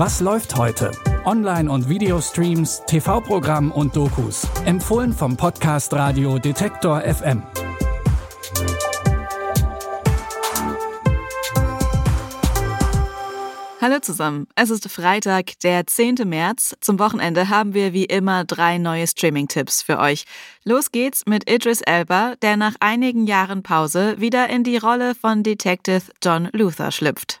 Was läuft heute? Online- und Videostreams, TV-Programm und Dokus. Empfohlen vom Podcast Radio Detektor FM. Hallo zusammen, es ist Freitag, der 10. März. Zum Wochenende haben wir wie immer drei neue Streaming-Tipps für euch. Los geht's mit Idris Elba, der nach einigen Jahren Pause wieder in die Rolle von Detective John Luther schlüpft.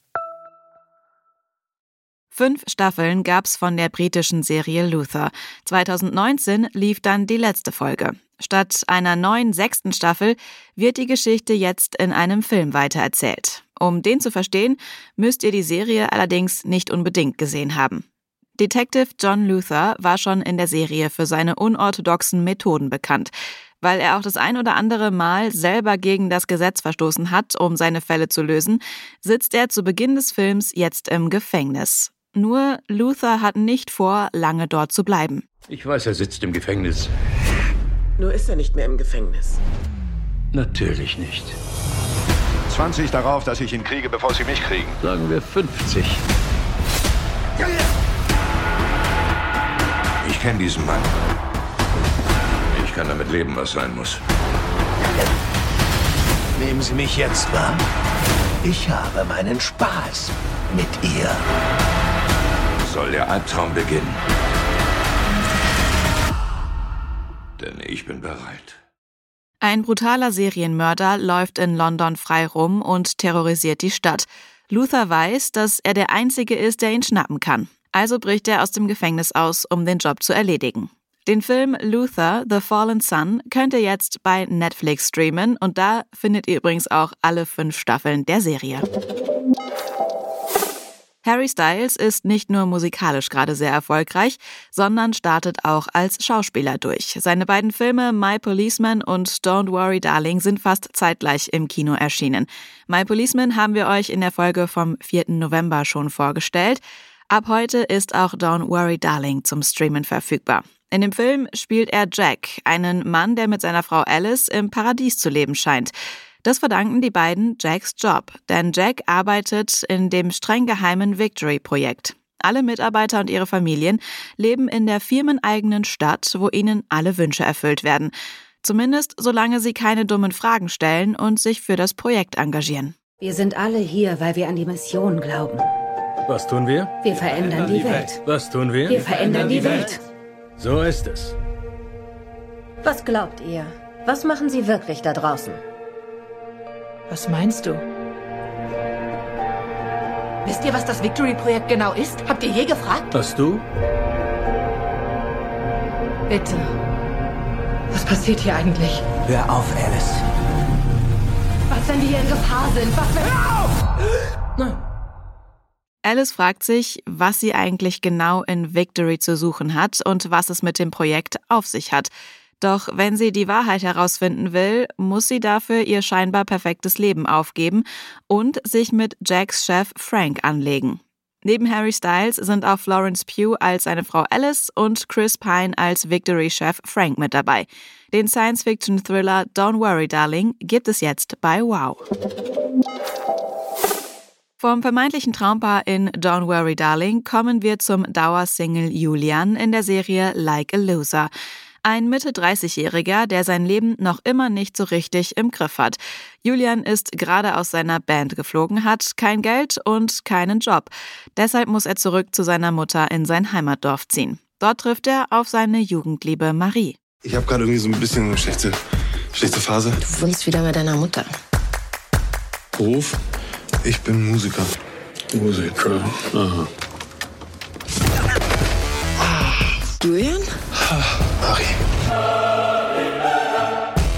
Fünf Staffeln gab's von der britischen Serie Luther. 2019 lief dann die letzte Folge. Statt einer neuen sechsten Staffel wird die Geschichte jetzt in einem Film weitererzählt. Um den zu verstehen, müsst ihr die Serie allerdings nicht unbedingt gesehen haben. Detective John Luther war schon in der Serie für seine unorthodoxen Methoden bekannt. Weil er auch das ein oder andere Mal selber gegen das Gesetz verstoßen hat, um seine Fälle zu lösen, sitzt er zu Beginn des Films jetzt im Gefängnis. Nur Luther hat nicht vor, lange dort zu bleiben. Ich weiß, er sitzt im Gefängnis. Nur ist er nicht mehr im Gefängnis. Natürlich nicht. 20 darauf, dass ich ihn kriege, bevor sie mich kriegen. Sagen wir 50. Ich kenne diesen Mann. Ich kann damit leben, was sein muss. Nehmen Sie mich jetzt wahr. Ich habe meinen Spaß mit ihr soll der Albtraum beginnen. Denn ich bin bereit. Ein brutaler Serienmörder läuft in London frei rum und terrorisiert die Stadt. Luther weiß, dass er der Einzige ist, der ihn schnappen kann. Also bricht er aus dem Gefängnis aus, um den Job zu erledigen. Den Film Luther, The Fallen Sun könnt ihr jetzt bei Netflix streamen und da findet ihr übrigens auch alle fünf Staffeln der Serie. Harry Styles ist nicht nur musikalisch gerade sehr erfolgreich, sondern startet auch als Schauspieler durch. Seine beiden Filme My Policeman und Don't Worry Darling sind fast zeitgleich im Kino erschienen. My Policeman haben wir euch in der Folge vom 4. November schon vorgestellt. Ab heute ist auch Don't Worry Darling zum Streamen verfügbar. In dem Film spielt er Jack, einen Mann, der mit seiner Frau Alice im Paradies zu leben scheint. Das verdanken die beiden Jacks Job, denn Jack arbeitet in dem streng geheimen Victory-Projekt. Alle Mitarbeiter und ihre Familien leben in der firmeneigenen Stadt, wo ihnen alle Wünsche erfüllt werden. Zumindest solange sie keine dummen Fragen stellen und sich für das Projekt engagieren. Wir sind alle hier, weil wir an die Mission glauben. Was tun wir? Wir verändern die Welt. Was tun wir? Wir verändern die Welt. So ist es. Was glaubt ihr? Was machen Sie wirklich da draußen? Was meinst du? Wisst ihr, was das Victory-Projekt genau ist? Habt ihr je gefragt? Hast du? Bitte. Was passiert hier eigentlich? Hör auf, Alice. Was, wenn wir hier in Gefahr sind? Was, wenn... Hör auf! Nein. Alice fragt sich, was sie eigentlich genau in Victory zu suchen hat und was es mit dem Projekt auf sich hat. Doch wenn sie die Wahrheit herausfinden will, muss sie dafür ihr scheinbar perfektes Leben aufgeben und sich mit Jacks Chef Frank anlegen. Neben Harry Styles sind auch Florence Pugh als seine Frau Alice und Chris Pine als Victory-Chef Frank mit dabei. Den Science-Fiction-Thriller Don't Worry Darling gibt es jetzt bei Wow. Vom vermeintlichen Traumpaar in Don't Worry Darling kommen wir zum Dauersingle Julian in der Serie Like a Loser. Ein Mitte 30-Jähriger, der sein Leben noch immer nicht so richtig im Griff hat. Julian ist gerade aus seiner Band geflogen, hat kein Geld und keinen Job. Deshalb muss er zurück zu seiner Mutter in sein Heimatdorf ziehen. Dort trifft er auf seine Jugendliebe Marie. Ich habe gerade irgendwie so ein bisschen eine schlechte, schlechte Phase. Du wohnst wieder mit deiner Mutter. Beruf? Ich bin Musiker. Musiker. Aha. Julian? Mari.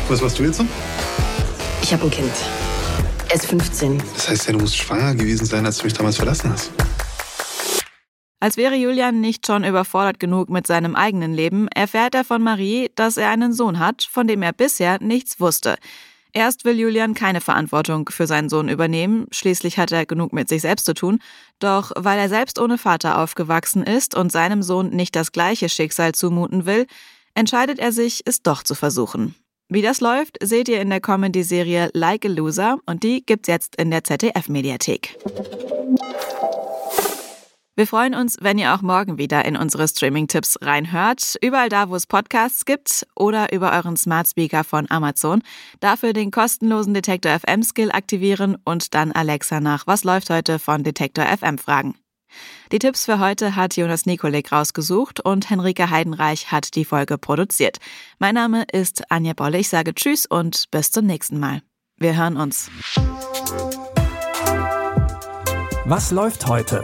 Was machst du jetzt so? Ich habe ein Kind. Er ist 15. Das heißt ja, du musst schwanger gewesen sein, als du mich damals verlassen hast. Als wäre Julian nicht schon überfordert genug mit seinem eigenen Leben, erfährt er von Marie, dass er einen Sohn hat, von dem er bisher nichts wusste. Erst will Julian keine Verantwortung für seinen Sohn übernehmen, schließlich hat er genug mit sich selbst zu tun, doch weil er selbst ohne Vater aufgewachsen ist und seinem Sohn nicht das gleiche Schicksal zumuten will, entscheidet er sich, es doch zu versuchen. Wie das läuft, seht ihr in der Comedy-Serie Like a Loser und die gibt's jetzt in der ZDF-Mediathek. Wir freuen uns, wenn ihr auch morgen wieder in unsere Streaming-Tipps reinhört. Überall da, wo es Podcasts gibt oder über euren Smart Speaker von Amazon. Dafür den kostenlosen Detektor FM Skill aktivieren und dann Alexa nach Was läuft heute von Detektor FM fragen. Die Tipps für heute hat Jonas Nikolik rausgesucht und Henrike Heidenreich hat die Folge produziert. Mein Name ist Anja Bolle. Ich sage Tschüss und bis zum nächsten Mal. Wir hören uns. Was läuft heute?